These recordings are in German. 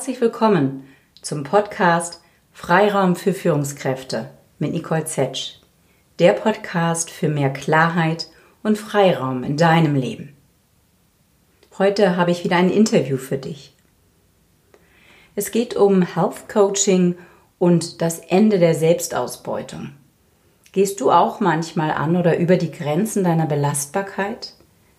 Herzlich willkommen zum Podcast Freiraum für Führungskräfte mit Nicole Zetsch. Der Podcast für mehr Klarheit und Freiraum in deinem Leben. Heute habe ich wieder ein Interview für dich. Es geht um Health Coaching und das Ende der Selbstausbeutung. Gehst du auch manchmal an oder über die Grenzen deiner Belastbarkeit?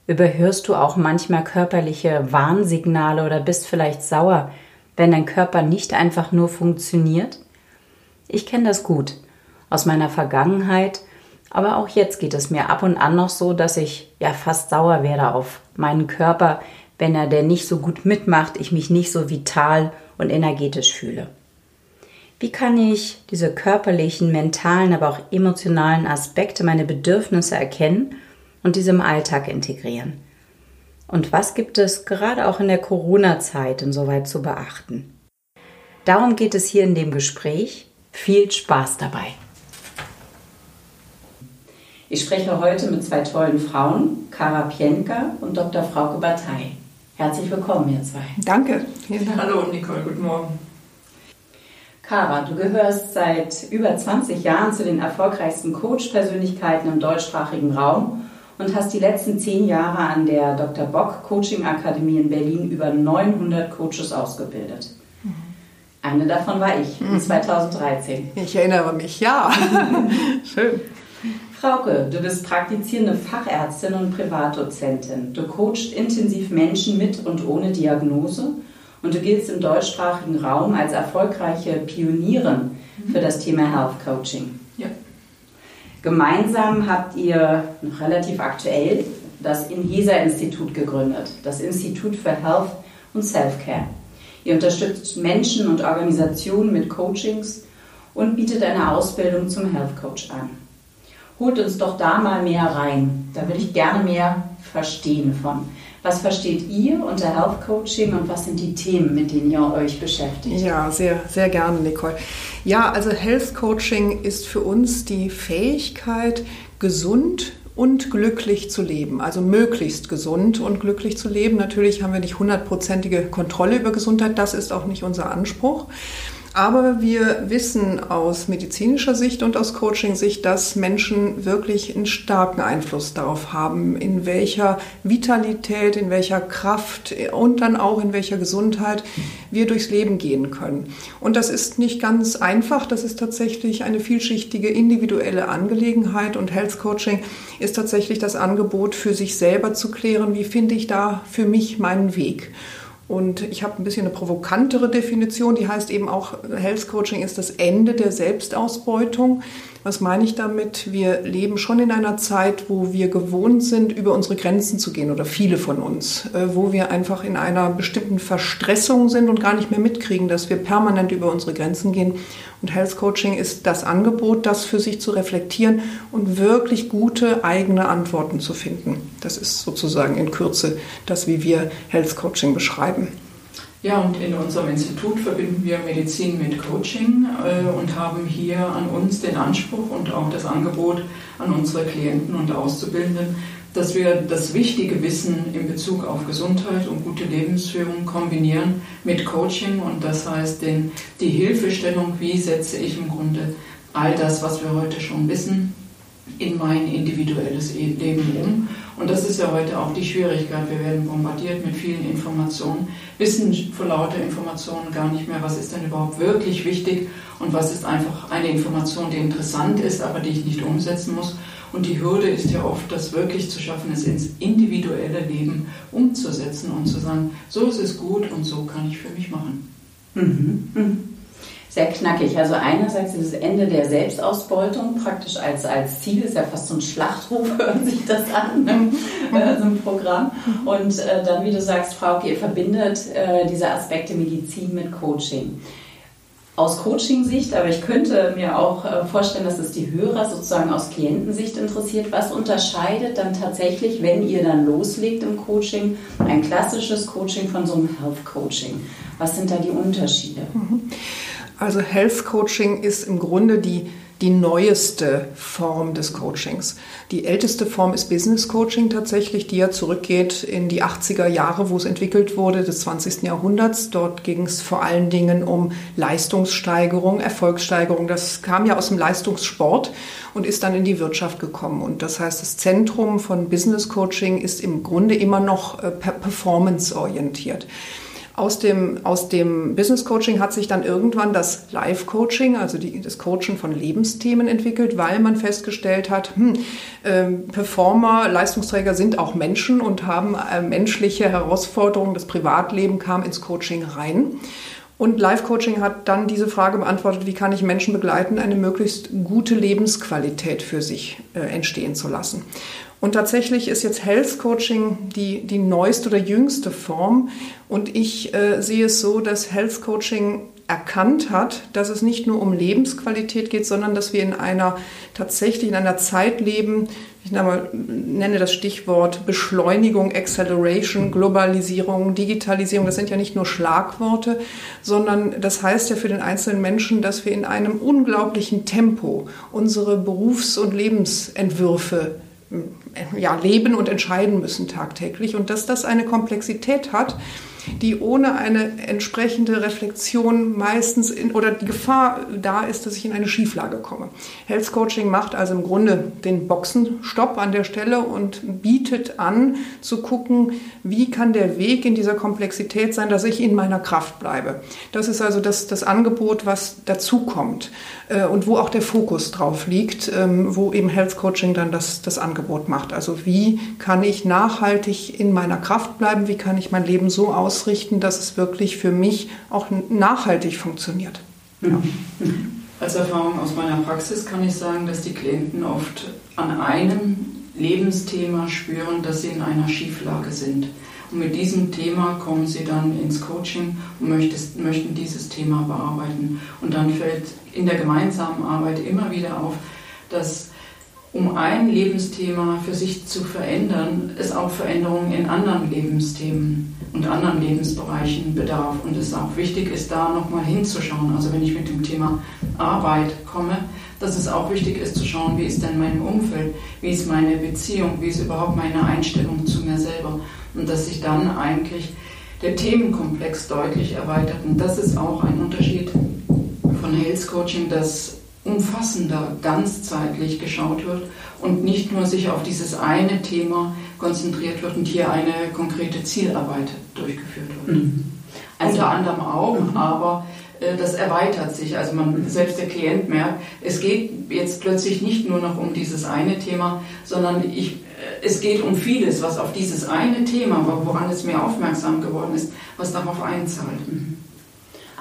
Überhörst du auch manchmal körperliche Warnsignale oder bist vielleicht sauer, wenn dein Körper nicht einfach nur funktioniert? Ich kenne das gut aus meiner Vergangenheit, aber auch jetzt geht es mir ab und an noch so, dass ich ja fast sauer werde auf meinen Körper, wenn er der nicht so gut mitmacht, ich mich nicht so vital und energetisch fühle. Wie kann ich diese körperlichen, mentalen, aber auch emotionalen Aspekte, meine Bedürfnisse erkennen und diese im Alltag integrieren? Und was gibt es gerade auch in der Corona-Zeit insoweit zu beachten? Darum geht es hier in dem Gespräch. Viel Spaß dabei. Ich spreche heute mit zwei tollen Frauen, Kara Pienka und Dr. Frauke Batei. Herzlich willkommen, ihr zwei. Danke. Hallo, Nicole, guten Morgen. Kara, du gehörst seit über 20 Jahren zu den erfolgreichsten Coach-Persönlichkeiten im deutschsprachigen Raum und hast die letzten zehn Jahre an der Dr. Bock Coaching Akademie in Berlin über 900 Coaches ausgebildet. Mhm. Eine davon war ich mhm. 2013. Ich erinnere mich, ja. Schön. Frauke, du bist praktizierende Fachärztin und Privatdozentin. Du coachst intensiv Menschen mit und ohne Diagnose und du giltst im deutschsprachigen Raum als erfolgreiche Pionierin für das Thema Health Coaching. Gemeinsam habt ihr noch relativ aktuell das Inhesa-Institut gegründet, das Institut für Health und Self-Care. Ihr unterstützt Menschen und Organisationen mit Coachings und bietet eine Ausbildung zum Health Coach an. Holt uns doch da mal mehr rein. Da würde ich gerne mehr verstehen von. Was versteht ihr unter Health Coaching und was sind die Themen, mit denen ihr euch beschäftigt? Ja, sehr, sehr gerne, Nicole. Ja, also Health Coaching ist für uns die Fähigkeit, gesund und glücklich zu leben, also möglichst gesund und glücklich zu leben. Natürlich haben wir nicht hundertprozentige Kontrolle über Gesundheit, das ist auch nicht unser Anspruch. Aber wir wissen aus medizinischer Sicht und aus Coaching-Sicht, dass Menschen wirklich einen starken Einfluss darauf haben, in welcher Vitalität, in welcher Kraft und dann auch in welcher Gesundheit wir durchs Leben gehen können. Und das ist nicht ganz einfach. Das ist tatsächlich eine vielschichtige individuelle Angelegenheit. Und Health Coaching ist tatsächlich das Angebot für sich selber zu klären, wie finde ich da für mich meinen Weg. Und ich habe ein bisschen eine provokantere Definition, die heißt eben auch, Health Coaching ist das Ende der Selbstausbeutung. Was meine ich damit? Wir leben schon in einer Zeit, wo wir gewohnt sind, über unsere Grenzen zu gehen oder viele von uns, äh, wo wir einfach in einer bestimmten Verstressung sind und gar nicht mehr mitkriegen, dass wir permanent über unsere Grenzen gehen. Und Health Coaching ist das Angebot, das für sich zu reflektieren und wirklich gute eigene Antworten zu finden. Das ist sozusagen in Kürze das, wie wir Health Coaching beschreiben. Ja, und in unserem Institut verbinden wir Medizin mit Coaching äh, und haben hier an uns den Anspruch und auch das Angebot an unsere Klienten und Auszubildenden, dass wir das wichtige Wissen in Bezug auf Gesundheit und gute Lebensführung kombinieren mit Coaching und das heißt den, die Hilfestellung, wie setze ich im Grunde all das, was wir heute schon wissen, in mein individuelles Leben um. Und das ist ja heute auch die Schwierigkeit. Wir werden bombardiert mit vielen Informationen, wissen vor lauter Informationen gar nicht mehr, was ist denn überhaupt wirklich wichtig und was ist einfach eine Information, die interessant ist, aber die ich nicht umsetzen muss. Und die Hürde ist ja oft, das wirklich zu schaffen, es ins individuelle Leben umzusetzen und zu sagen, so ist es gut und so kann ich für mich machen. Mhm. Mhm sehr knackig. Also einerseits dieses Ende der Selbstausbeutung praktisch als, als Ziel, ist ja fast so ein Schlachtruf, hört sich das an, ne? Mhm. so ein Programm. Und äh, dann, wie du sagst, Frauke, ihr verbindet äh, diese Aspekte Medizin mit Coaching. Aus Coaching-Sicht, aber ich könnte mir auch äh, vorstellen, dass es die Hörer sozusagen aus Klientensicht interessiert. Was unterscheidet dann tatsächlich, wenn ihr dann loslegt im Coaching, ein klassisches Coaching von so einem Health Coaching? Was sind da die Unterschiede? Mhm. Also Health Coaching ist im Grunde die, die neueste Form des Coachings. Die älteste Form ist Business Coaching tatsächlich, die ja zurückgeht in die 80er Jahre, wo es entwickelt wurde, des 20. Jahrhunderts. Dort ging es vor allen Dingen um Leistungssteigerung, Erfolgssteigerung. Das kam ja aus dem Leistungssport und ist dann in die Wirtschaft gekommen. Und das heißt, das Zentrum von Business Coaching ist im Grunde immer noch äh, performance orientiert. Aus dem, aus dem Business Coaching hat sich dann irgendwann das Life Coaching, also die, das Coachen von Lebensthemen entwickelt, weil man festgestellt hat, hm, äh, Performer, Leistungsträger sind auch Menschen und haben äh, menschliche Herausforderungen. Das Privatleben kam ins Coaching rein. Und Life Coaching hat dann diese Frage beantwortet, wie kann ich Menschen begleiten, eine möglichst gute Lebensqualität für sich äh, entstehen zu lassen. Und tatsächlich ist jetzt Health Coaching die, die neueste oder jüngste Form. Und ich äh, sehe es so, dass Health Coaching erkannt hat, dass es nicht nur um Lebensqualität geht, sondern dass wir in einer tatsächlich in einer Zeit leben, ich nenne das Stichwort Beschleunigung, Acceleration, Globalisierung, Digitalisierung. Das sind ja nicht nur Schlagworte, sondern das heißt ja für den einzelnen Menschen, dass wir in einem unglaublichen Tempo unsere Berufs- und Lebensentwürfe ja, leben und entscheiden müssen tagtäglich und dass das eine Komplexität hat, die ohne eine entsprechende Reflexion meistens in, oder die Gefahr da ist, dass ich in eine Schieflage komme. Health Coaching macht also im Grunde den Boxenstopp an der Stelle und bietet an zu gucken, wie kann der Weg in dieser Komplexität sein, dass ich in meiner Kraft bleibe. Das ist also das, das Angebot, was dazukommt äh, und wo auch der Fokus drauf liegt, ähm, wo eben Health Coaching dann das, das Angebot macht. Also wie kann ich nachhaltig in meiner Kraft bleiben, wie kann ich mein Leben so aus ausrichten, dass es wirklich für mich auch nachhaltig funktioniert. Ja. Als Erfahrung aus meiner Praxis kann ich sagen, dass die Klienten oft an einem Lebensthema spüren, dass sie in einer Schieflage sind. Und mit diesem Thema kommen sie dann ins Coaching und möchten dieses Thema bearbeiten. Und dann fällt in der gemeinsamen Arbeit immer wieder auf, dass um ein Lebensthema für sich zu verändern, es auch Veränderungen in anderen Lebensthemen und anderen Lebensbereichen bedarf. Und es auch wichtig ist, da nochmal hinzuschauen. Also wenn ich mit dem Thema Arbeit komme, dass es auch wichtig ist zu schauen, wie ist denn mein Umfeld, wie ist meine Beziehung, wie ist überhaupt meine Einstellung zu mir selber. Und dass sich dann eigentlich der Themenkomplex deutlich erweitert. Und das ist auch ein Unterschied von Health Coaching, dass umfassender, ganzzeitlich geschaut wird und nicht nur sich auf dieses eine Thema konzentriert wird und hier eine konkrete Zielarbeit durchgeführt wird. Mhm. Also, Unter anderem auch, mhm. aber äh, das erweitert sich. Also man, selbst der Klient merkt, es geht jetzt plötzlich nicht nur noch um dieses eine Thema, sondern ich, äh, es geht um vieles, was auf dieses eine Thema, woran es mir aufmerksam geworden ist, was darauf einzahlt. Mhm.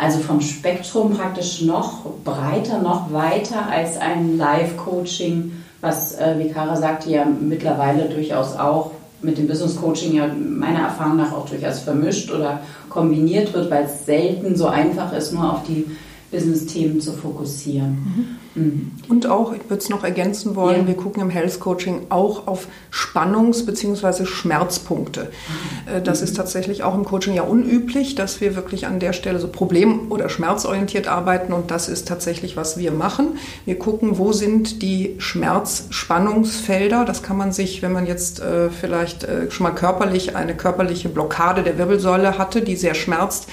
Also vom Spektrum praktisch noch breiter, noch weiter als ein Live-Coaching, was, äh, wie Kara sagte, ja mittlerweile durchaus auch mit dem Business Coaching ja meiner Erfahrung nach auch durchaus vermischt oder kombiniert wird, weil es selten so einfach ist, nur auf die Business-Themen zu fokussieren. Mhm. Mhm. Und auch, ich würde es noch ergänzen wollen, ja. wir gucken im Health Coaching auch auf Spannungs- bzw. Schmerzpunkte. Mhm. Das ist tatsächlich auch im Coaching ja unüblich, dass wir wirklich an der Stelle so problem- oder schmerzorientiert arbeiten und das ist tatsächlich, was wir machen. Wir gucken, wo sind die Schmerzspannungsfelder. Das kann man sich, wenn man jetzt äh, vielleicht äh, schon mal körperlich eine körperliche Blockade der Wirbelsäule hatte, die sehr schmerzt,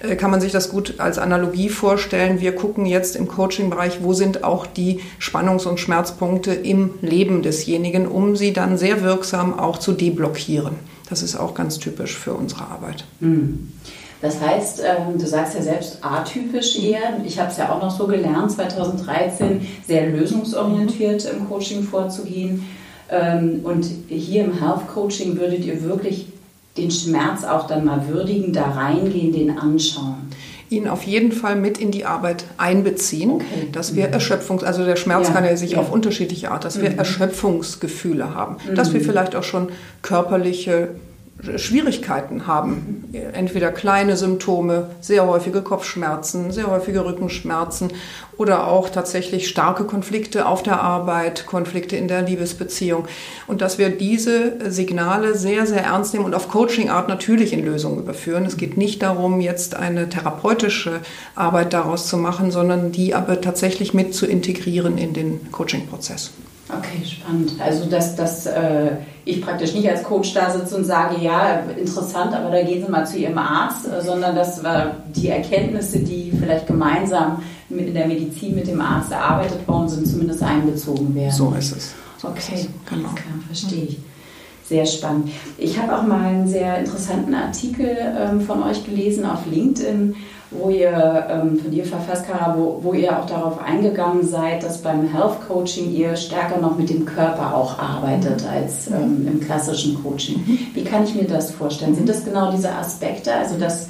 äh, kann man sich das gut als Analogie vorstellen. Wir gucken jetzt im Coaching-Bereich, wo sind auch die Spannungs- und Schmerzpunkte im Leben desjenigen, um sie dann sehr wirksam auch zu deblockieren. Das ist auch ganz typisch für unsere Arbeit. Hm. Das heißt, ähm, du sagst ja selbst atypisch eher. Ich habe es ja auch noch so gelernt, 2013 sehr lösungsorientiert im Coaching vorzugehen. Ähm, und hier im Health Coaching würdet ihr wirklich den Schmerz auch dann mal würdigen, da reingehen, den anschauen? Ihn auf jeden Fall mit in die Arbeit einbeziehen, okay. dass wir mhm. Erschöpfungs, also der Schmerz ja. kann ja sich ja. auf unterschiedliche Art, dass mhm. wir Erschöpfungsgefühle haben, mhm. dass wir vielleicht auch schon körperliche Schwierigkeiten haben. Entweder kleine Symptome, sehr häufige Kopfschmerzen, sehr häufige Rückenschmerzen oder auch tatsächlich starke Konflikte auf der Arbeit, Konflikte in der Liebesbeziehung. Und dass wir diese Signale sehr, sehr ernst nehmen und auf Coaching-Art natürlich in Lösungen überführen. Es geht nicht darum, jetzt eine therapeutische Arbeit daraus zu machen, sondern die aber tatsächlich mit zu integrieren in den Coaching-Prozess. Okay, spannend. Also, dass, dass äh, ich praktisch nicht als Coach da sitze und sage, ja, interessant, aber da gehen Sie mal zu Ihrem Arzt, äh, sondern dass wir die Erkenntnisse, die vielleicht gemeinsam mit in der Medizin mit dem Arzt erarbeitet worden sind, zumindest einbezogen werden. So ist es. So okay, ist es. Genau. klar, verstehe ich. Sehr spannend. Ich habe auch mal einen sehr interessanten Artikel ähm, von euch gelesen auf LinkedIn wo ihr ähm, von dir verfasst, Kara, wo, wo ihr auch darauf eingegangen seid, dass beim Health Coaching ihr stärker noch mit dem Körper auch arbeitet als ähm, im klassischen Coaching. Mhm. Wie kann ich mir das vorstellen? Sind das genau diese Aspekte? Also das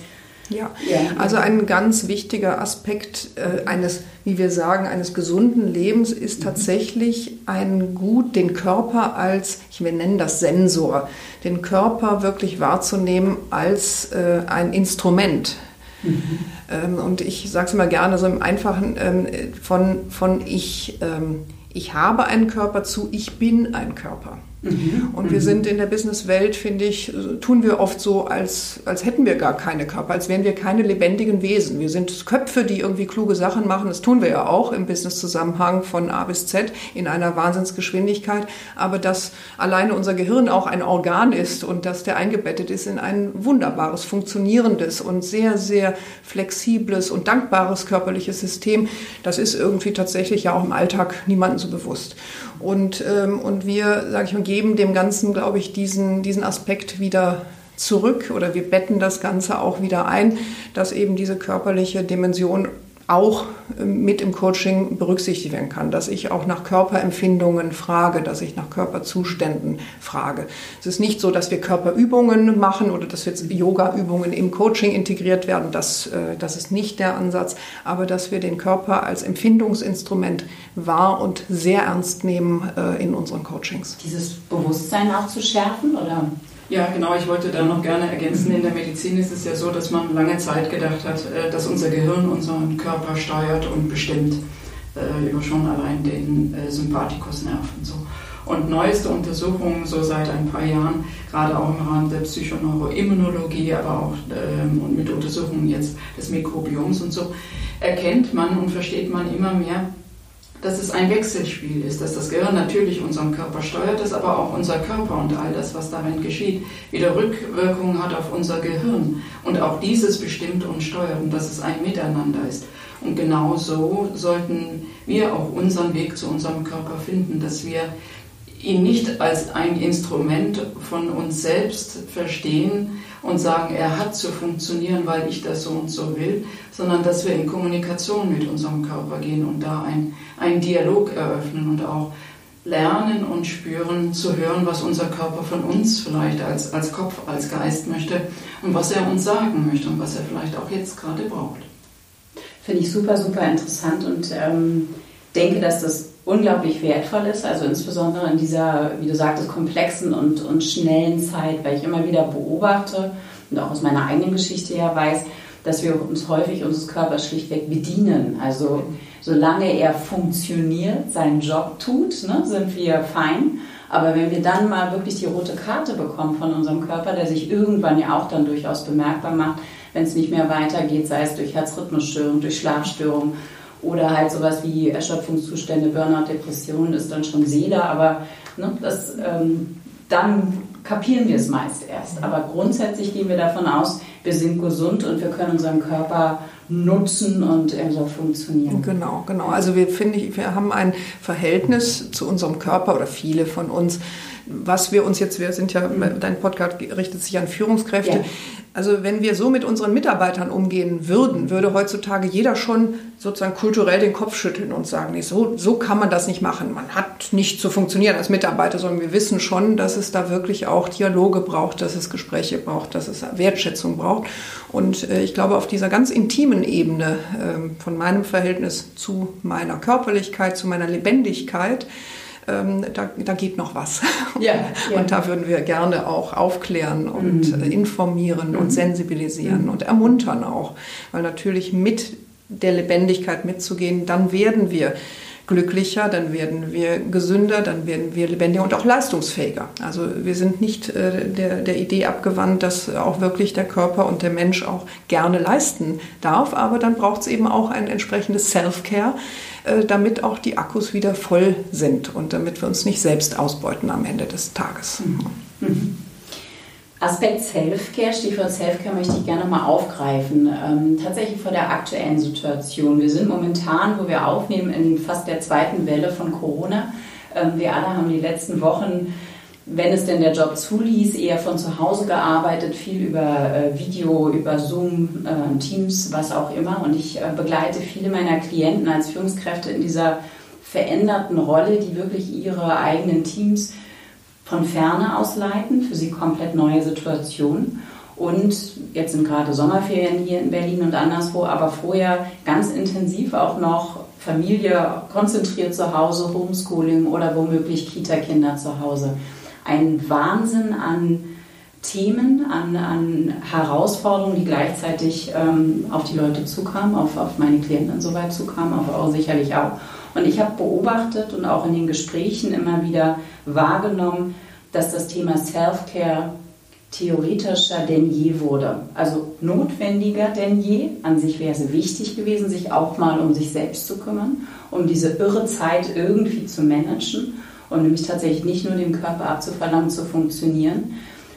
ja, also ein ganz wichtiger Aspekt äh, eines, wie wir sagen, eines gesunden Lebens ist tatsächlich ein gut, den Körper als, ich will nennen das Sensor, den Körper wirklich wahrzunehmen als äh, ein Instrument Mhm. und ich sage es immer gerne so im Einfachen ähm, von, von ich, ähm, ich habe einen Körper zu ich bin ein Körper. Mhm. Und wir sind in der Businesswelt, finde ich, tun wir oft so, als, als hätten wir gar keine Körper, als wären wir keine lebendigen Wesen. Wir sind Köpfe, die irgendwie kluge Sachen machen. Das tun wir ja auch im Business-Zusammenhang von A bis Z in einer Wahnsinnsgeschwindigkeit. Aber dass alleine unser Gehirn auch ein Organ ist und dass der eingebettet ist in ein wunderbares, funktionierendes und sehr, sehr flexibles und dankbares körperliches System, das ist irgendwie tatsächlich ja auch im Alltag niemandem so bewusst. Und, ähm, und wir, sage ich mal, geben dem Ganzen, glaube ich, diesen, diesen Aspekt wieder zurück oder wir betten das Ganze auch wieder ein, dass eben diese körperliche Dimension auch ähm, mit im Coaching berücksichtigt werden kann, dass ich auch nach Körperempfindungen frage, dass ich nach Körperzuständen frage. Es ist nicht so, dass wir Körperübungen machen oder dass jetzt Yoga-Übungen im Coaching integriert werden, das, äh, das ist nicht der Ansatz, aber dass wir den Körper als Empfindungsinstrument wahr und sehr ernst nehmen äh, in unseren Coachings. Dieses Bewusstsein auch zu schärfen oder ja, genau. Ich wollte da noch gerne ergänzen. In der Medizin ist es ja so, dass man lange Zeit gedacht hat, äh, dass unser Gehirn unseren Körper steuert und bestimmt äh, über schon allein den äh, Sympathikusnerv und so. Und neueste Untersuchungen, so seit ein paar Jahren, gerade auch im Rahmen der Psychoneuroimmunologie, aber auch ähm, und mit Untersuchungen jetzt des Mikrobioms und so, erkennt man und versteht man immer mehr, dass es ein Wechselspiel ist, dass das Gehirn natürlich unseren Körper steuert, dass aber auch unser Körper und all das, was darin geschieht, wieder Rückwirkungen hat auf unser Gehirn und auch dieses bestimmt und steuert und dass es ein Miteinander ist. Und genau so sollten wir auch unseren Weg zu unserem Körper finden, dass wir ihn nicht als ein Instrument von uns selbst verstehen und sagen, er hat zu funktionieren, weil ich das so und so will, sondern dass wir in Kommunikation mit unserem Körper gehen und da ein, einen Dialog eröffnen und auch lernen und spüren, zu hören, was unser Körper von uns vielleicht als, als Kopf, als Geist möchte und was er uns sagen möchte und was er vielleicht auch jetzt gerade braucht. Finde ich super, super interessant und ähm, denke, dass das unglaublich wertvoll ist, also insbesondere in dieser, wie du sagtest, komplexen und, und schnellen Zeit, weil ich immer wieder beobachte und auch aus meiner eigenen Geschichte her weiß, dass wir uns häufig unseres Körpers schlichtweg bedienen. Also solange er funktioniert, seinen Job tut, ne, sind wir fein. Aber wenn wir dann mal wirklich die rote Karte bekommen von unserem Körper, der sich irgendwann ja auch dann durchaus bemerkbar macht, wenn es nicht mehr weitergeht, sei es durch Herzrhythmusstörungen, durch Schlafstörungen oder halt sowas wie Erschöpfungszustände, Burnout, Depressionen ist dann schon Seele, aber ne, das, ähm, dann kapieren wir es meist erst. Aber grundsätzlich gehen wir davon aus, wir sind gesund und wir können unseren Körper nutzen und er soll funktionieren. Genau, genau. Also wir finde ich, wir haben ein Verhältnis zu unserem Körper oder viele von uns, was wir uns jetzt, wir sind ja, mhm. dein Podcast richtet sich an Führungskräfte. Ja. Also wenn wir so mit unseren Mitarbeitern umgehen würden, würde heutzutage jeder schon sozusagen kulturell den Kopf schütteln und sagen, nee, so, so kann man das nicht machen. Man hat nicht zu funktionieren als Mitarbeiter, sondern wir wissen schon, dass es da wirklich auch Dialoge braucht, dass es Gespräche braucht, dass es Wertschätzung braucht. Und äh, ich glaube, auf dieser ganz intimen Ebene äh, von meinem Verhältnis zu meiner Körperlichkeit, zu meiner Lebendigkeit, ähm, da, da geht noch was. Ja, ja. Und da würden wir gerne auch aufklären und mhm. informieren mhm. und sensibilisieren mhm. und ermuntern auch. Weil natürlich mit der Lebendigkeit mitzugehen, dann werden wir glücklicher, dann werden wir gesünder, dann werden wir lebendiger und auch leistungsfähiger. Also wir sind nicht äh, der, der Idee abgewandt, dass auch wirklich der Körper und der Mensch auch gerne leisten darf, aber dann braucht es eben auch ein entsprechendes Self-Care, damit auch die Akkus wieder voll sind und damit wir uns nicht selbst ausbeuten am Ende des Tages. Mhm. Mhm. Aspekt Selfcare, Stichwort Selfcare möchte ich gerne mal aufgreifen. Ähm, tatsächlich vor der aktuellen Situation. Wir sind momentan, wo wir aufnehmen, in fast der zweiten Welle von Corona. Ähm, wir alle haben die letzten Wochen, wenn es denn der Job zuließ, eher von zu Hause gearbeitet, viel über äh, Video, über Zoom, äh, Teams, was auch immer. Und ich äh, begleite viele meiner Klienten als Führungskräfte in dieser veränderten Rolle, die wirklich ihre eigenen Teams von Ferne aus leiten, für sie komplett neue Situationen. Und jetzt sind gerade Sommerferien hier in Berlin und anderswo, aber vorher ganz intensiv auch noch Familie konzentriert zu Hause, Homeschooling oder womöglich Kita-Kinder zu Hause. Ein Wahnsinn an Themen, an, an Herausforderungen, die gleichzeitig ähm, auf die Leute zukamen, auf, auf meine Klienten insoweit zukamen, auf eure sicherlich auch. Und ich habe beobachtet und auch in den Gesprächen immer wieder wahrgenommen, dass das Thema Self-Care theoretischer denn je wurde. Also notwendiger denn je. An sich wäre es wichtig gewesen, sich auch mal um sich selbst zu kümmern, um diese irre Zeit irgendwie zu managen und nämlich tatsächlich nicht nur dem Körper abzuverlangen, zu funktionieren.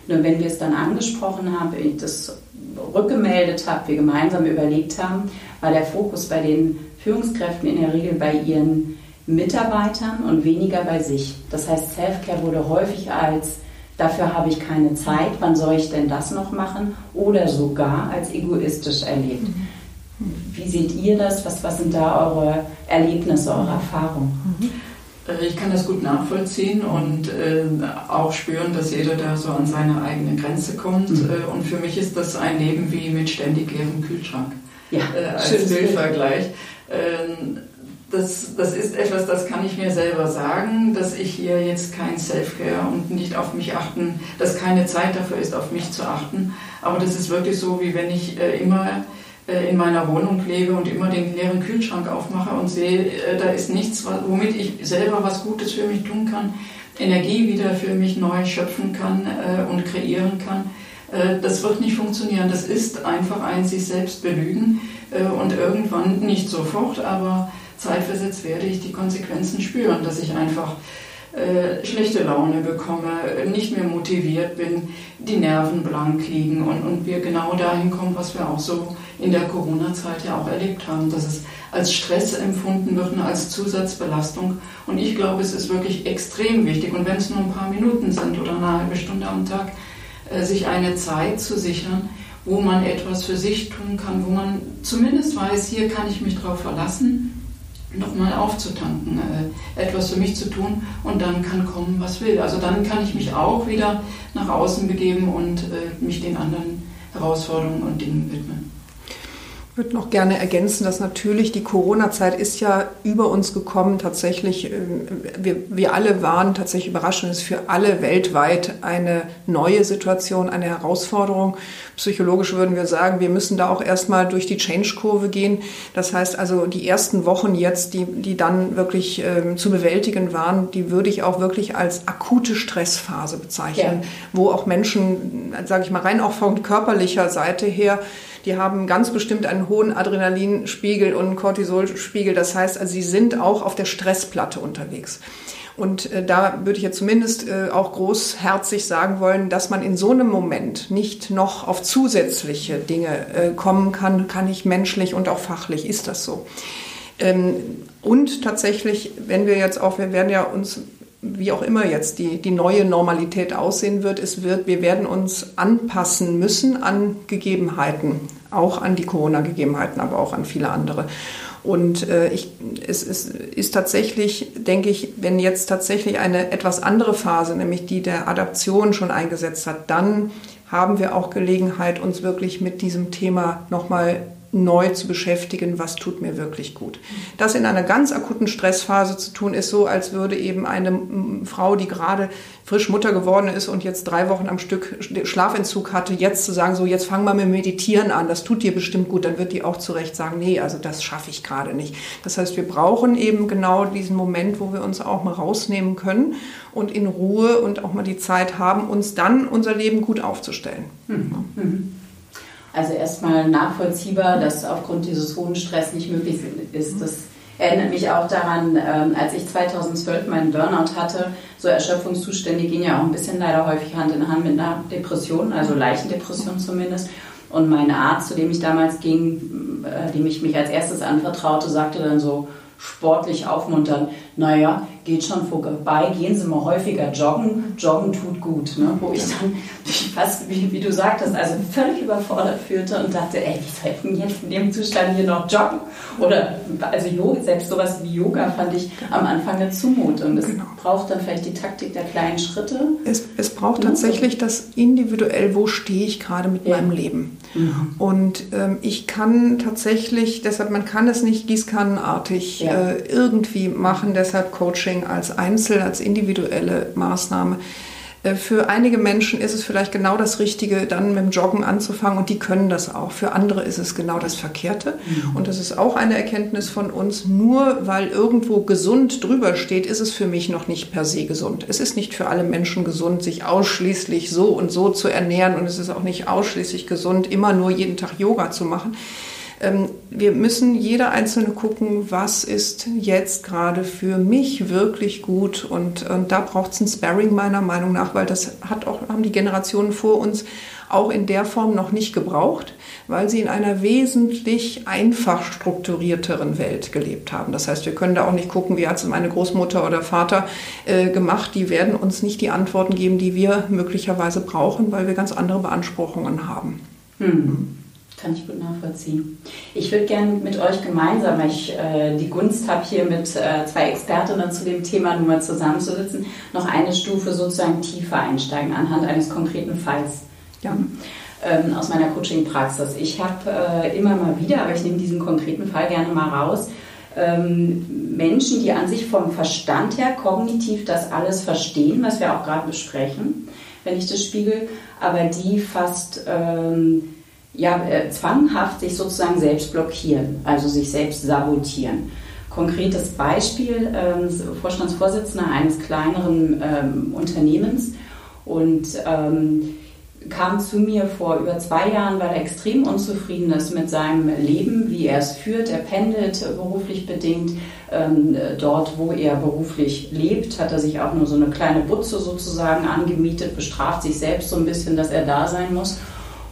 Nur wenn wir es dann angesprochen haben, ich das rückgemeldet habe, wir gemeinsam überlegt haben, war der Fokus bei den Führungskräften in der Regel bei ihren Mitarbeitern und weniger bei sich. Das heißt, Self-Care wurde häufig als dafür habe ich keine Zeit, wann soll ich denn das noch machen oder sogar als egoistisch erlebt. Mhm. Wie seht ihr das? Was, was sind da eure Erlebnisse, eure Erfahrungen? Mhm. Äh, ich kann das gut nachvollziehen und äh, auch spüren, dass jeder da so an seine eigene Grenze kommt. Mhm. Äh, und für mich ist das ein Leben wie mit ständig leerem Kühlschrank. Ja, äh, als Bildvergleich. Ähm, das, das ist etwas, das kann ich mir selber sagen, dass ich hier jetzt kein Self-Care und nicht auf mich achten, dass keine Zeit dafür ist, auf mich zu achten. Aber das ist wirklich so, wie wenn ich äh, immer in meiner Wohnung lebe und immer den leeren Kühlschrank aufmache und sehe, äh, da ist nichts, womit ich selber was Gutes für mich tun kann, Energie wieder für mich neu schöpfen kann äh, und kreieren kann. Äh, das wird nicht funktionieren. Das ist einfach ein sich selbst belügen äh, und irgendwann nicht sofort, aber zeitversetzt werde ich die Konsequenzen spüren, dass ich einfach äh, schlechte Laune bekomme, nicht mehr motiviert bin, die Nerven blank liegen und, und wir genau dahin kommen, was wir auch so in der Corona-Zeit ja auch erlebt haben, dass es als Stress empfunden wird als Zusatzbelastung. Und ich glaube, es ist wirklich extrem wichtig, und wenn es nur ein paar Minuten sind oder eine halbe Stunde am Tag, äh, sich eine Zeit zu sichern, wo man etwas für sich tun kann, wo man zumindest weiß, hier kann ich mich drauf verlassen nochmal aufzutanken, äh, etwas für mich zu tun und dann kann kommen, was will. Also dann kann ich mich auch wieder nach außen begeben und äh, mich den anderen Herausforderungen und Dingen widmen. Ich würde noch gerne ergänzen, dass natürlich die Corona-Zeit ist ja über uns gekommen. Tatsächlich, äh, wir, wir alle waren tatsächlich überraschend. Es ist für alle weltweit eine neue Situation, eine Herausforderung. Psychologisch würden wir sagen, wir müssen da auch erstmal durch die Change-Kurve gehen. Das heißt also, die ersten Wochen jetzt, die, die dann wirklich ähm, zu bewältigen waren, die würde ich auch wirklich als akute Stressphase bezeichnen, ja. wo auch Menschen, sage ich mal, rein auch von körperlicher Seite her, die haben ganz bestimmt einen hohen Adrenalinspiegel und Cortisolspiegel. Das heißt, also sie sind auch auf der Stressplatte unterwegs. Und äh, da würde ich jetzt zumindest äh, auch großherzig sagen wollen, dass man in so einem Moment nicht noch auf zusätzliche Dinge äh, kommen kann, kann ich menschlich und auch fachlich, ist das so. Ähm, und tatsächlich, wenn wir jetzt auch, wir werden ja uns wie auch immer jetzt die, die neue Normalität aussehen wird, es wird, wir werden uns anpassen müssen an Gegebenheiten, auch an die Corona-Gegebenheiten, aber auch an viele andere. Und äh, ich, es, es ist tatsächlich, denke ich, wenn jetzt tatsächlich eine etwas andere Phase, nämlich die der Adaption schon eingesetzt hat, dann haben wir auch Gelegenheit, uns wirklich mit diesem Thema nochmal neu zu beschäftigen, was tut mir wirklich gut. Das in einer ganz akuten Stressphase zu tun, ist so, als würde eben eine Frau, die gerade frisch Mutter geworden ist und jetzt drei Wochen am Stück Schlafentzug hatte, jetzt zu sagen, so jetzt fang mal mit Meditieren an, das tut dir bestimmt gut, dann wird die auch zu Recht sagen, nee, also das schaffe ich gerade nicht. Das heißt, wir brauchen eben genau diesen Moment, wo wir uns auch mal rausnehmen können und in Ruhe und auch mal die Zeit haben, uns dann unser Leben gut aufzustellen. Mhm. Mhm. Also erstmal nachvollziehbar, dass aufgrund dieses hohen Stress nicht möglich ist, das erinnert mich auch daran, ähm, als ich 2012 meinen Burnout hatte, so Erschöpfungszustände gehen ja auch ein bisschen leider häufig Hand in Hand mit einer Depression, also Leichendepression zumindest. Und mein Arzt, zu dem ich damals ging, äh, dem ich mich als erstes anvertraute, sagte dann so sportlich aufmunternd, naja, geht schon vorbei, gehen Sie mal häufiger joggen, joggen tut gut. Ne? Wo ich dann fast, wie, wie, du sagtest, also völlig überfordert fühlte und dachte, ey, wie soll ich denn jetzt in dem Zustand hier noch joggen? Oder also Yoga, selbst sowas wie Yoga fand ich am Anfang eine Zumutung. Es genau. braucht dann vielleicht die Taktik der kleinen Schritte. Es, es braucht mhm. tatsächlich das individuell, wo stehe ich gerade mit ja. meinem Leben. Mhm. Und ähm, ich kann tatsächlich, deshalb, man kann es nicht gießkannenartig ja. äh, irgendwie machen, deshalb Coaching als Einzel, als individuelle Maßnahme. Äh, für einige Menschen ist es vielleicht genau das Richtige, dann mit dem Joggen anzufangen und die können das auch. Für andere ist es genau das Verkehrte. Mhm. Und das ist auch eine Erkenntnis von uns. Nur weil irgendwo gesund drüber steht, ist es für mich noch nicht per se gesund. Es ist nicht für alle Menschen gesund, sich ausschließlich so und so zu ernähren und es ist auch nicht ausschließlich gesund, immer nur jeden Tag Yoga zu machen. Ähm, wir müssen jeder Einzelne gucken, was ist jetzt gerade für mich wirklich gut. Und, und da braucht es ein Sparring meiner Meinung nach, weil das hat auch, haben die Generationen vor uns auch in der Form noch nicht gebraucht, weil sie in einer wesentlich einfach strukturierteren Welt gelebt haben. Das heißt, wir können da auch nicht gucken, wie hat es meine Großmutter oder Vater äh, gemacht. Die werden uns nicht die Antworten geben, die wir möglicherweise brauchen, weil wir ganz andere Beanspruchungen haben. Hm. Kann ich gut nachvollziehen. Ich würde gerne mit euch gemeinsam, weil ich äh, die Gunst habe, hier mit äh, zwei Expertinnen zu dem Thema nun mal zusammenzusitzen, noch eine Stufe sozusagen tiefer einsteigen anhand eines konkreten Falls. Ja. Ähm, aus meiner Coaching-Praxis. Ich habe äh, immer mal wieder, aber ich nehme diesen konkreten Fall gerne mal raus, ähm, Menschen, die an sich vom Verstand her kognitiv das alles verstehen, was wir auch gerade besprechen, wenn ich das spiegel, aber die fast ähm, ja, äh, zwanghaft sich sozusagen selbst blockieren, also sich selbst sabotieren. Konkretes Beispiel, ähm, Vorstandsvorsitzender eines kleineren ähm, Unternehmens und ähm, kam zu mir vor über zwei Jahren, weil er extrem unzufrieden ist mit seinem Leben, wie er es führt. Er pendelt beruflich bedingt. Ähm, dort, wo er beruflich lebt, hat er sich auch nur so eine kleine Butze sozusagen angemietet, bestraft sich selbst so ein bisschen, dass er da sein muss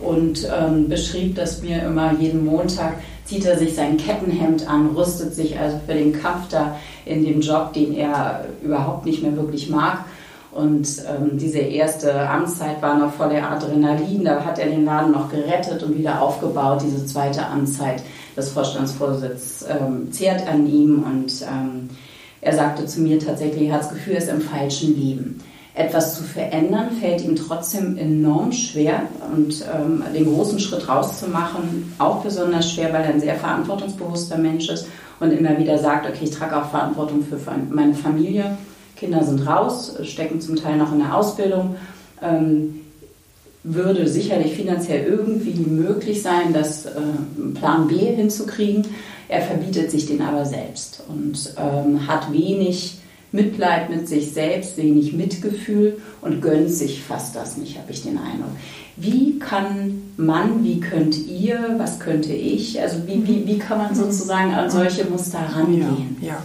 und ähm, beschrieb das mir immer jeden Montag, zieht er sich sein Kettenhemd an, rüstet sich also für den Kampf da in dem Job, den er überhaupt nicht mehr wirklich mag. Und ähm, diese erste Amtszeit war noch voller Adrenalin, da hat er den Laden noch gerettet und wieder aufgebaut. Diese zweite Amtszeit des Vorstandsvorsitzes ähm, zehrt an ihm und ähm, er sagte zu mir tatsächlich, er hat das Gefühl, er ist im falschen Leben etwas zu verändern, fällt ihm trotzdem enorm schwer. Und ähm, den großen Schritt rauszumachen, auch besonders schwer, weil er ein sehr verantwortungsbewusster Mensch ist und immer wieder sagt, okay, ich trage auch Verantwortung für meine Familie. Kinder sind raus, stecken zum Teil noch in der Ausbildung. Ähm, würde sicherlich finanziell irgendwie möglich sein, das äh, Plan B hinzukriegen. Er verbietet sich den aber selbst und ähm, hat wenig Mitleid mit sich selbst, wenig Mitgefühl und gönnt sich fast das nicht, habe ich den Eindruck. Wie kann man, wie könnt ihr, was könnte ich, also wie, wie, wie kann man sozusagen an solche Muster rangehen? Ja, ja.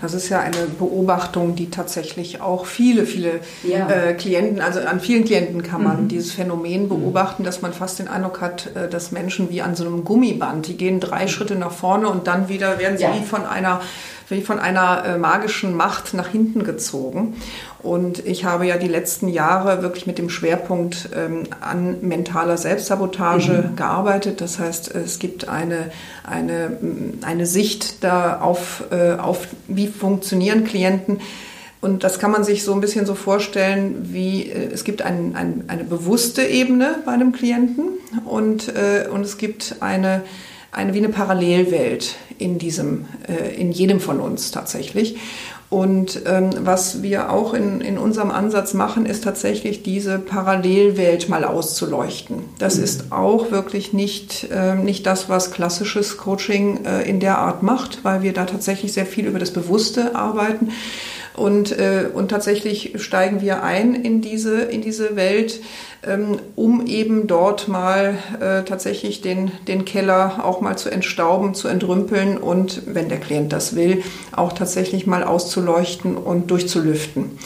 das ist ja eine Beobachtung, die tatsächlich auch viele, viele ja. äh, Klienten, also an vielen Klienten kann man mhm. dieses Phänomen beobachten, dass man fast den Eindruck hat, äh, dass Menschen wie an so einem Gummiband, die gehen drei Schritte nach vorne und dann wieder werden sie ja. wie von einer wie von einer äh, magischen Macht nach hinten gezogen. Und ich habe ja die letzten Jahre wirklich mit dem Schwerpunkt ähm, an mentaler Selbstsabotage mhm. gearbeitet. Das heißt, es gibt eine, eine, eine Sicht da auf, äh, auf, wie funktionieren Klienten. Und das kann man sich so ein bisschen so vorstellen, wie äh, es gibt ein, ein, eine bewusste Ebene bei einem Klienten und, äh, und es gibt eine eine wie eine Parallelwelt in diesem, äh, in jedem von uns tatsächlich. Und ähm, was wir auch in, in unserem Ansatz machen, ist tatsächlich diese Parallelwelt mal auszuleuchten. Das mhm. ist auch wirklich nicht, äh, nicht das, was klassisches Coaching äh, in der Art macht, weil wir da tatsächlich sehr viel über das Bewusste arbeiten. Und, äh, und tatsächlich steigen wir ein in diese, in diese Welt, ähm, um eben dort mal äh, tatsächlich den, den Keller auch mal zu entstauben, zu entrümpeln und, wenn der Klient das will, auch tatsächlich mal auszuleuchten und durchzulüften.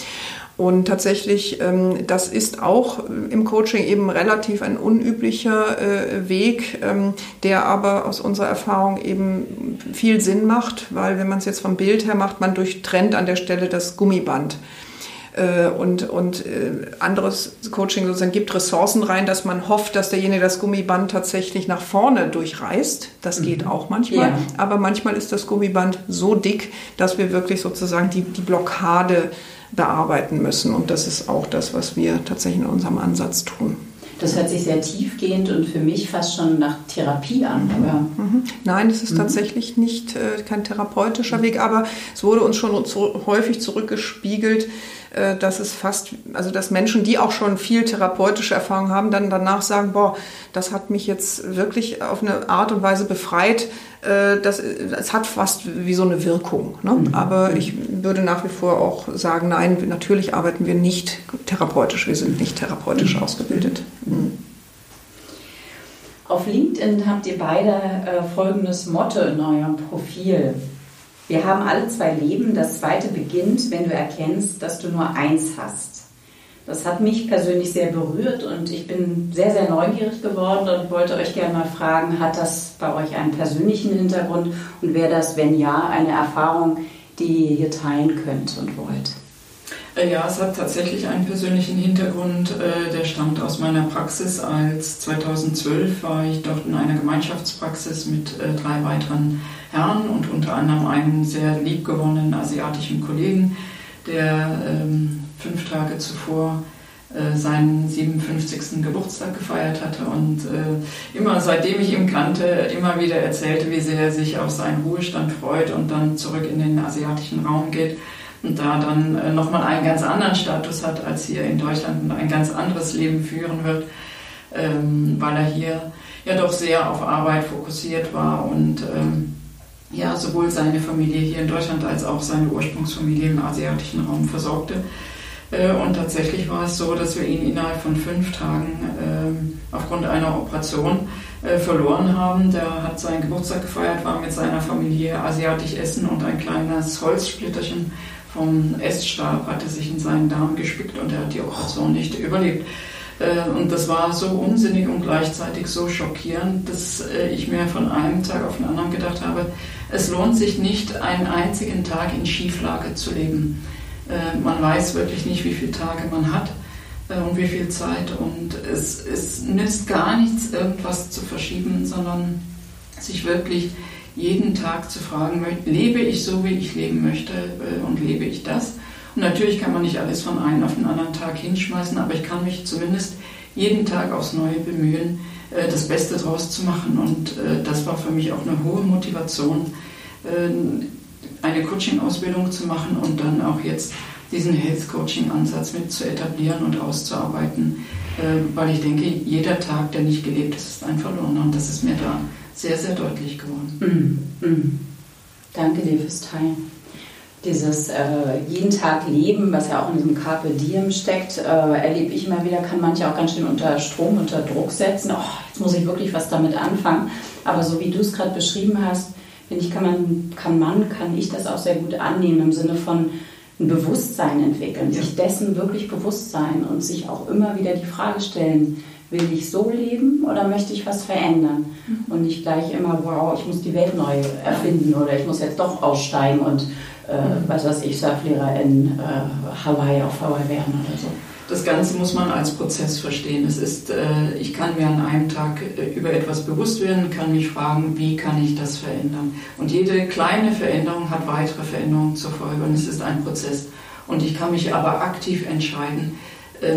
Und tatsächlich, ähm, das ist auch im Coaching eben relativ ein unüblicher äh, Weg, ähm, der aber aus unserer Erfahrung eben viel Sinn macht, weil wenn man es jetzt vom Bild her macht, man durchtrennt an der Stelle das Gummiband äh, und, und äh, anderes Coaching sozusagen gibt Ressourcen rein, dass man hofft, dass derjenige das Gummiband tatsächlich nach vorne durchreißt. Das geht mhm. auch manchmal. Ja. Aber manchmal ist das Gummiband so dick, dass wir wirklich sozusagen die, die Blockade bearbeiten müssen. Und das ist auch das, was wir tatsächlich in unserem Ansatz tun. Das hört sich sehr tiefgehend und für mich fast schon nach Therapie an. Mhm. Nein, es ist mhm. tatsächlich nicht äh, kein therapeutischer Weg, aber es wurde uns schon zu, häufig zurückgespiegelt, dass es fast, also dass Menschen, die auch schon viel therapeutische Erfahrung haben, dann danach sagen, boah, das hat mich jetzt wirklich auf eine Art und Weise befreit. Äh, das, es hat fast wie so eine Wirkung. Ne? Mhm. Aber ich würde nach wie vor auch sagen, nein, natürlich arbeiten wir nicht therapeutisch. Wir sind nicht therapeutisch mhm. ausgebildet. Mhm. Auf LinkedIn habt ihr beide äh, folgendes Motto in eurem Profil. Wir haben alle zwei Leben. Das zweite beginnt, wenn du erkennst, dass du nur eins hast. Das hat mich persönlich sehr berührt und ich bin sehr, sehr neugierig geworden und wollte euch gerne mal fragen, hat das bei euch einen persönlichen Hintergrund und wäre das, wenn ja, eine Erfahrung, die ihr hier teilen könnt und wollt? Äh, ja, es hat tatsächlich einen persönlichen Hintergrund. Äh, der stammt aus meiner Praxis. Als 2012 war ich dort in einer Gemeinschaftspraxis mit äh, drei weiteren Herren und unter anderem einem sehr liebgewonnenen asiatischen Kollegen, der ähm, fünf Tage zuvor seinen 57. Geburtstag gefeiert hatte und äh, immer seitdem ich ihn kannte, immer wieder erzählte, wie sehr er sich auf seinen Ruhestand freut und dann zurück in den asiatischen Raum geht da dann äh, nochmal einen ganz anderen Status hat als hier in Deutschland und ein ganz anderes Leben führen wird, ähm, weil er hier ja doch sehr auf Arbeit fokussiert war und ähm, ja sowohl seine Familie hier in Deutschland als auch seine Ursprungsfamilie im asiatischen Raum versorgte. Äh, und tatsächlich war es so, dass wir ihn innerhalb von fünf Tagen äh, aufgrund einer Operation äh, verloren haben. Der hat seinen Geburtstag gefeiert, war mit seiner Familie asiatisch essen und ein kleines Holzsplitterchen vom Essstab hatte sich in seinen Darm gespickt und er hat die Operation nicht überlebt. Äh, und das war so unsinnig und gleichzeitig so schockierend, dass äh, ich mir von einem Tag auf den anderen gedacht habe, es lohnt sich nicht, einen einzigen Tag in Schieflage zu leben. Äh, man weiß wirklich nicht, wie viele Tage man hat und wie viel Zeit. Und es, es nützt gar nichts, irgendwas zu verschieben, sondern sich wirklich jeden Tag zu fragen, lebe ich so, wie ich leben möchte äh, und lebe ich das? Und natürlich kann man nicht alles von einem auf den anderen Tag hinschmeißen, aber ich kann mich zumindest jeden Tag aufs Neue bemühen, äh, das Beste daraus zu machen. Und äh, das war für mich auch eine hohe Motivation, eine Coaching-Ausbildung zu machen und dann auch jetzt diesen Health-Coaching-Ansatz mit zu etablieren und auszuarbeiten, weil ich denke, jeder Tag, der nicht gelebt ist, ist ein verlorener und das ist mir da sehr, sehr deutlich geworden. Mm, mm. Danke dir fürs Teilen. Dieses äh, jeden Tag Leben, was ja auch in diesem Carpe Diem steckt, äh, erlebe ich immer wieder, kann manche auch ganz schön unter Strom, unter Druck setzen. Oh, jetzt muss ich wirklich was damit anfangen. Aber so wie du es gerade beschrieben hast, finde ich, kann man, kann man, kann ich das auch sehr gut annehmen im Sinne von ein Bewusstsein entwickeln, ja. sich dessen wirklich bewusst sein und sich auch immer wieder die Frage stellen, will ich so leben oder möchte ich was verändern? Mhm. Und nicht gleich immer, wow, ich muss die Welt neu erfinden oder ich muss jetzt doch aussteigen und, äh, mhm. was weiß ich, Surflehrer in äh, Hawaii auf Hawaii werden oder so. Das Ganze muss man als Prozess verstehen. Es ist, äh, ich kann mir an einem Tag äh, über etwas bewusst werden, kann mich fragen, wie kann ich das verändern? Und jede kleine Veränderung hat weitere Veränderungen zur Folge und es ist ein Prozess. Und ich kann mich aber aktiv entscheiden,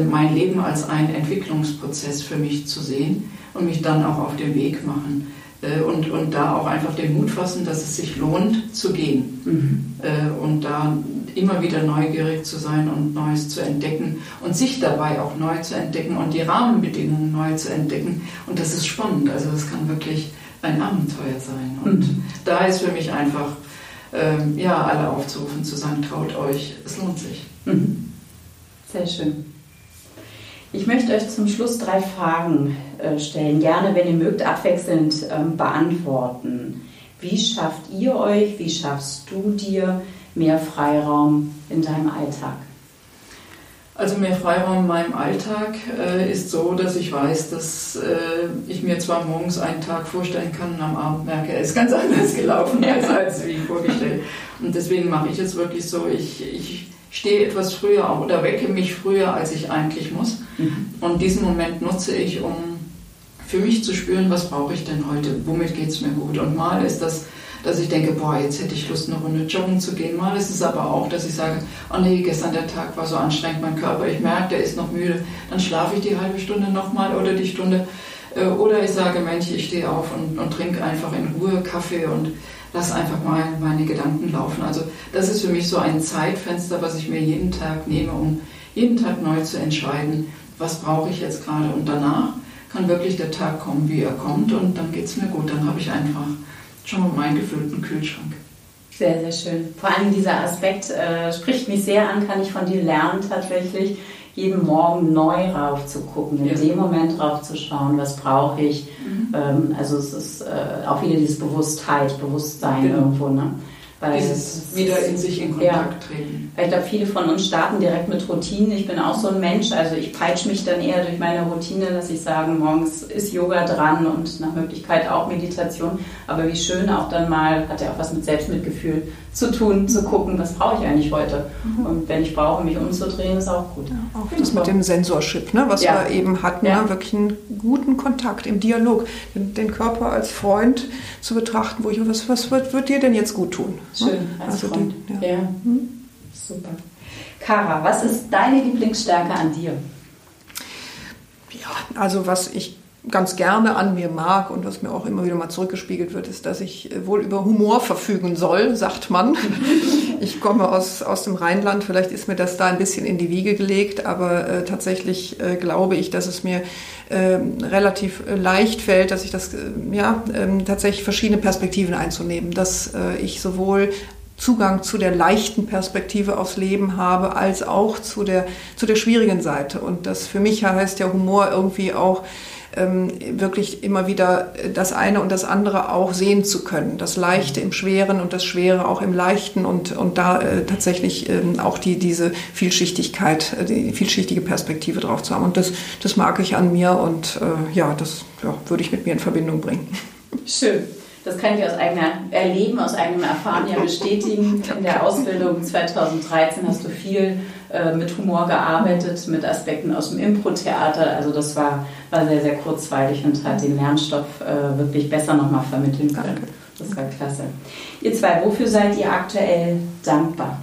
mein Leben als einen Entwicklungsprozess für mich zu sehen und mich dann auch auf den Weg machen, Äh, und, und da auch einfach den Mut fassen, dass es sich lohnt zu gehen. Mhm. Äh, und da immer wieder neugierig zu sein und Neues zu entdecken und sich dabei auch neu zu entdecken und die Rahmenbedingungen neu zu entdecken. Und das ist spannend. Also das kann wirklich ein Abenteuer sein. Und mhm. da ist für mich einfach, ähm, ja, alle aufzurufen, zu sagen, traut euch, es lohnt sich. Mhm. Sehr schön. Ich möchte euch zum Schluss drei Fragen äh, stellen, gerne, wenn ihr mögt, abwechselnd ähm, beantworten. Wie schafft ihr euch, wie schaffst du dir mehr Freiraum in deinem Alltag? Also mehr Freiraum in meinem Alltag äh, ist so, dass ich weiß, dass äh, ich mir zwar morgens einen Tag vorstellen kann und am Abend merke, er ist ganz anders gelaufen als, als wie vorgestellt. Und deswegen mache ich es wirklich so, ich, ich stehe etwas früher auf oder wecke mich früher, als ich eigentlich muss. Mhm. Und diesen Moment nutze ich, um für mich zu spüren, was brauche ich denn heute, womit geht es mir gut. Und mal ist das, dass ich denke, boah, jetzt hätte ich Lust, eine Runde joggen zu gehen. Mal ist es aber auch, dass ich sage, oh nee, gestern der Tag war so anstrengend, mein Körper, ich merke, der ist noch müde. Dann schlafe ich die halbe Stunde nochmal oder die Stunde. Äh, oder ich sage, Mensch, ich stehe auf und, und trinke einfach in Ruhe Kaffee und lass einfach mal meine Gedanken laufen. Also das ist für mich so ein Zeitfenster, was ich mir jeden Tag nehme, um jeden Tag neu zu entscheiden, was brauche ich jetzt gerade. Und danach kann wirklich der Tag kommen, wie er kommt und dann geht es mir gut. Dann habe ich einfach schon mal meinen gefüllten Kühlschrank. Sehr, sehr schön. Vor allem dieser Aspekt äh, spricht mich sehr an, kann ich von dir lernen tatsächlich jeden Morgen neu rauf zu gucken, in ja. dem Moment drauf zu schauen, was brauche ich. Mhm. Ähm, also es ist äh, auch wieder dieses Bewusstheit, Bewusstsein genau. irgendwo. Ne? Weil Dieses wieder in sich in Kontakt ja, treten. Weil ich glaube, viele von uns starten direkt mit Routinen. Ich bin auch so ein Mensch, also ich peitsche mich dann eher durch meine Routine, dass ich sage, morgens ist Yoga dran und nach Möglichkeit auch Meditation. Aber wie schön auch dann mal, hat ja auch was mit Selbstmitgefühl zu tun, zu gucken, was brauche ich eigentlich heute. Mhm. Und wenn ich brauche, mich umzudrehen, ist auch gut. Ja, auch das mit dem Sensorship, ne, was ja. wir eben hatten, ja. ne, wirklich einen guten Kontakt im Dialog, den, den, Körper als Freund zu betrachten, wo ich, was, was wird, wird dir denn jetzt gut tun? Ne? Schön, als also Freund. Den, ja. Mhm. Super. Kara, was ist deine Lieblingsstärke an dir? Ja, also was ich ganz gerne an mir mag und was mir auch immer wieder mal zurückgespiegelt wird, ist, dass ich äh, wohl über Humor verfügen soll, sagt man. Ich komme aus, aus dem Rheinland, vielleicht ist mir das da ein bisschen in die Wiege gelegt, aber äh, tatsächlich äh, glaube ich, dass es mir ähm, äh, relativ leicht fällt, dass ich das, äh, ja, ähm, tatsächlich verschiedene Perspektiven einzunehmen, dass äh, ich sowohl Zugang zu der leichten Perspektive aufs Leben habe, als auch zu der, zu der schwierigen Seite. Und das für mich heißt ja Humor irgendwie auch, ähm, wirklich immer wieder das eine und das andere auch sehen zu können. Das Leichte im Schweren und das Schwere auch im Leichten und, und da äh, tatsächlich ähm, auch die, diese Vielschichtigkeit, äh, die vielschichtige Perspektive drauf zu haben. Und das, das mag ich an mir und äh, ja, das ja, würde ich mit mir in Verbindung bringen. Schön. Das kann ich aus eigenem Erleben, aus eigenem Erfahren ja bestätigen. In der Ausbildung 2013 hast du viel äh, mit Humor gearbeitet, mit Aspekten aus dem Impro-Theater. Also das war, war sehr, sehr kurzweilig und hat den Lernstoff äh, wirklich besser nochmal vermitteln können. Danke. Das war klasse. Ihr zwei, wofür seid ihr aktuell dankbar?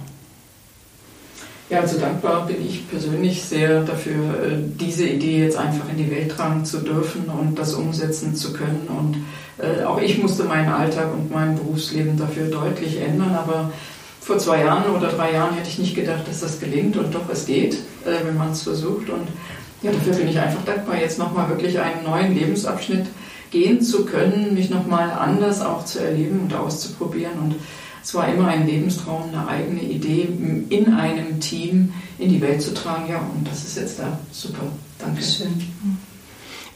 Ja, also dankbar bin ich persönlich sehr dafür, äh, diese Idee jetzt einfach in die Welt tragen zu dürfen und das umsetzen zu können. Und äh, auch ich musste meinen Alltag und mein Berufsleben dafür deutlich ändern, aber vor zwei Jahren oder drei Jahren hätte ich nicht gedacht, dass das gelingt und doch es geht, äh, wenn man es versucht. Und ja, dafür bin ich einfach dankbar, jetzt nochmal wirklich einen neuen Lebensabschnitt gehen zu können, mich nochmal anders auch zu erleben und auszuprobieren. Und es war immer ein Lebenstraum, eine eigene Idee in einem Team in die Welt zu tragen. Ja, und das ist jetzt da. Super. Dankeschön.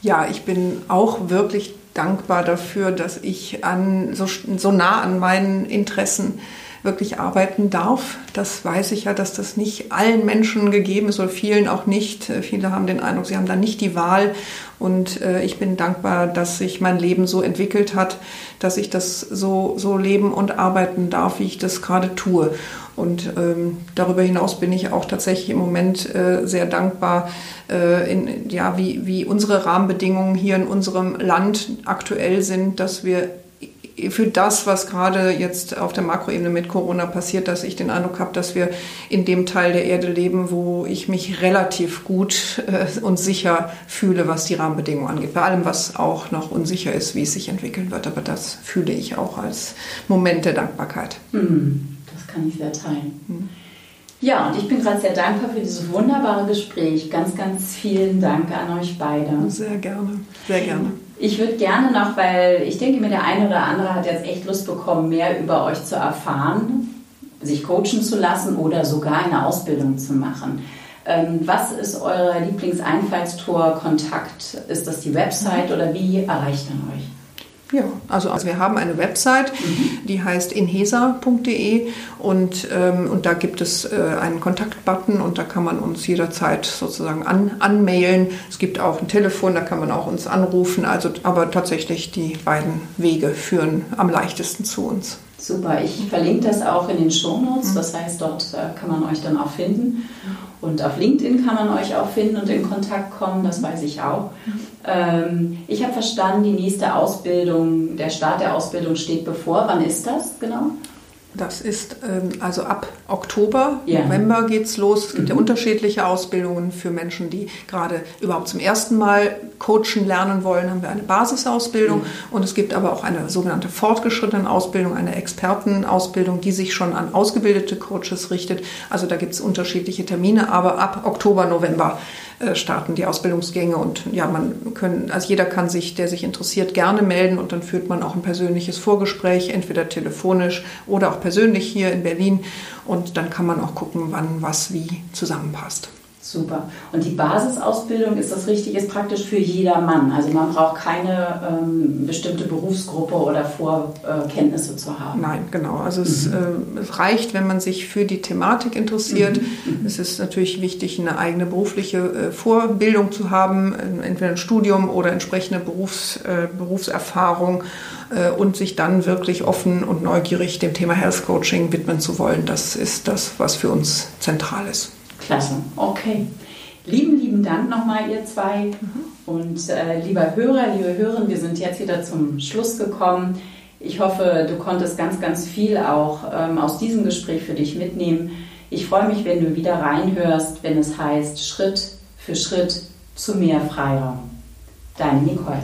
Ja, ich bin auch wirklich dankbar dafür, dass ich an, so, so nah an meinen Interessen wirklich arbeiten darf. Das weiß ich ja, dass das nicht allen Menschen gegeben ist oder vielen auch nicht. Äh, viele haben den Eindruck, sie haben da nicht die Wahl. Und äh, ich bin dankbar, dass sich mein Leben so entwickelt hat, dass ich das so, so leben und arbeiten darf, wie ich das gerade tue. Und ähm, darüber hinaus bin ich auch tatsächlich im Moment äh, sehr dankbar, äh, in, ja, wie, wie unsere Rahmenbedingungen hier in unserem Land aktuell sind, dass wir für das, was gerade jetzt auf der Makroebene mit Corona passiert, dass ich den Eindruck habe, dass wir in dem Teil der Erde leben, wo ich mich relativ gut äh, und sicher fühle, was die Rahmenbedingungen angeht. Bei allem, was auch noch unsicher ist, wie es sich entwickeln wird. Aber das fühle ich auch als Moment der Dankbarkeit. Hm, das kann ich sehr teilen. Hm. Ja, und ich bin gerade sehr dankbar für dieses wunderbare Gespräch. Ganz, ganz vielen Dank an euch beide. Sehr gerne, sehr gerne. Ich würde gerne noch, weil ich denke mir, der eine oder andere hat jetzt echt Lust bekommen, mehr über euch zu erfahren, sich coachen zu lassen oder sogar eine Ausbildung zu machen. Ähm, was ist euer Lieblingseinfallstor-Kontakt? Ist das die Website oder wie erreicht man euch? Ja, also, also wir haben eine Website, mhm. die heißt inhesa.de und, ähm, und da gibt es äh, einen Kontaktbutton und da kann man uns jederzeit sozusagen an, anmailen. Es gibt auch ein Telefon, da kann man auch uns anrufen. Also, aber tatsächlich die beiden Wege führen am leichtesten zu uns. Super, ich verlinke das auch in den Shownotes, mhm. das heißt, dort äh, kann man euch dann auch finden. Und auf LinkedIn kann man euch auch finden und in Kontakt kommen, das weiß ich auch. Ähm, ich habe verstanden, die nächste Ausbildung, der Start der Ausbildung steht bevor. Wann ist das genau? Das ist ähm, also ab Oktober, ja. November geht es los. Es gibt mhm. ja unterschiedliche Ausbildungen für Menschen, die gerade überhaupt zum ersten Mal coachen lernen wollen, haben wir eine Basisausbildung. Mhm. Und es gibt aber auch eine sogenannte fortgeschrittene Ausbildung, eine Expertenausbildung, die sich schon an ausgebildete Coaches richtet. Also da gibt es unterschiedliche Termine, aber ab Oktober, November starten die Ausbildungsgänge und ja, man können, also jeder kann sich, der sich interessiert, gerne melden und dann führt man auch ein persönliches Vorgespräch, entweder telefonisch oder auch persönlich hier in Berlin und dann kann man auch gucken, wann was wie zusammenpasst. Super. Und die Basisausbildung, ist das richtig, ist praktisch für jedermann. Also man braucht keine ähm, bestimmte Berufsgruppe oder Vorkenntnisse zu haben. Nein, genau. Also mhm. es, äh, es, reicht, wenn man sich für die Thematik interessiert. Mhm. mhm. Es ist natürlich wichtig, eine eigene berufliche äh, Vorbildung zu haben, äh, entweder ein Studium oder entsprechende Berufs, äh, Berufserfahrung äh, und sich dann wirklich offen und neugierig dem Thema Health Coaching widmen zu wollen. Das ist das, was für uns zentral ist. Klasse, okay. Lieben, lieben Dank nochmal, ihr zwei. Mhm. Und äh, lieber Hörer, liebe Hörerin, wir sind jetzt wieder zum Schluss gekommen. Ich hoffe, du konntest ganz, ganz viel auch ähm, aus diesem Gespräch für dich mitnehmen. Ich freue mich, wenn du wieder reinhörst, wenn es heißt Schritt für Schritt zu mehr Freiraum. Deine Nicole.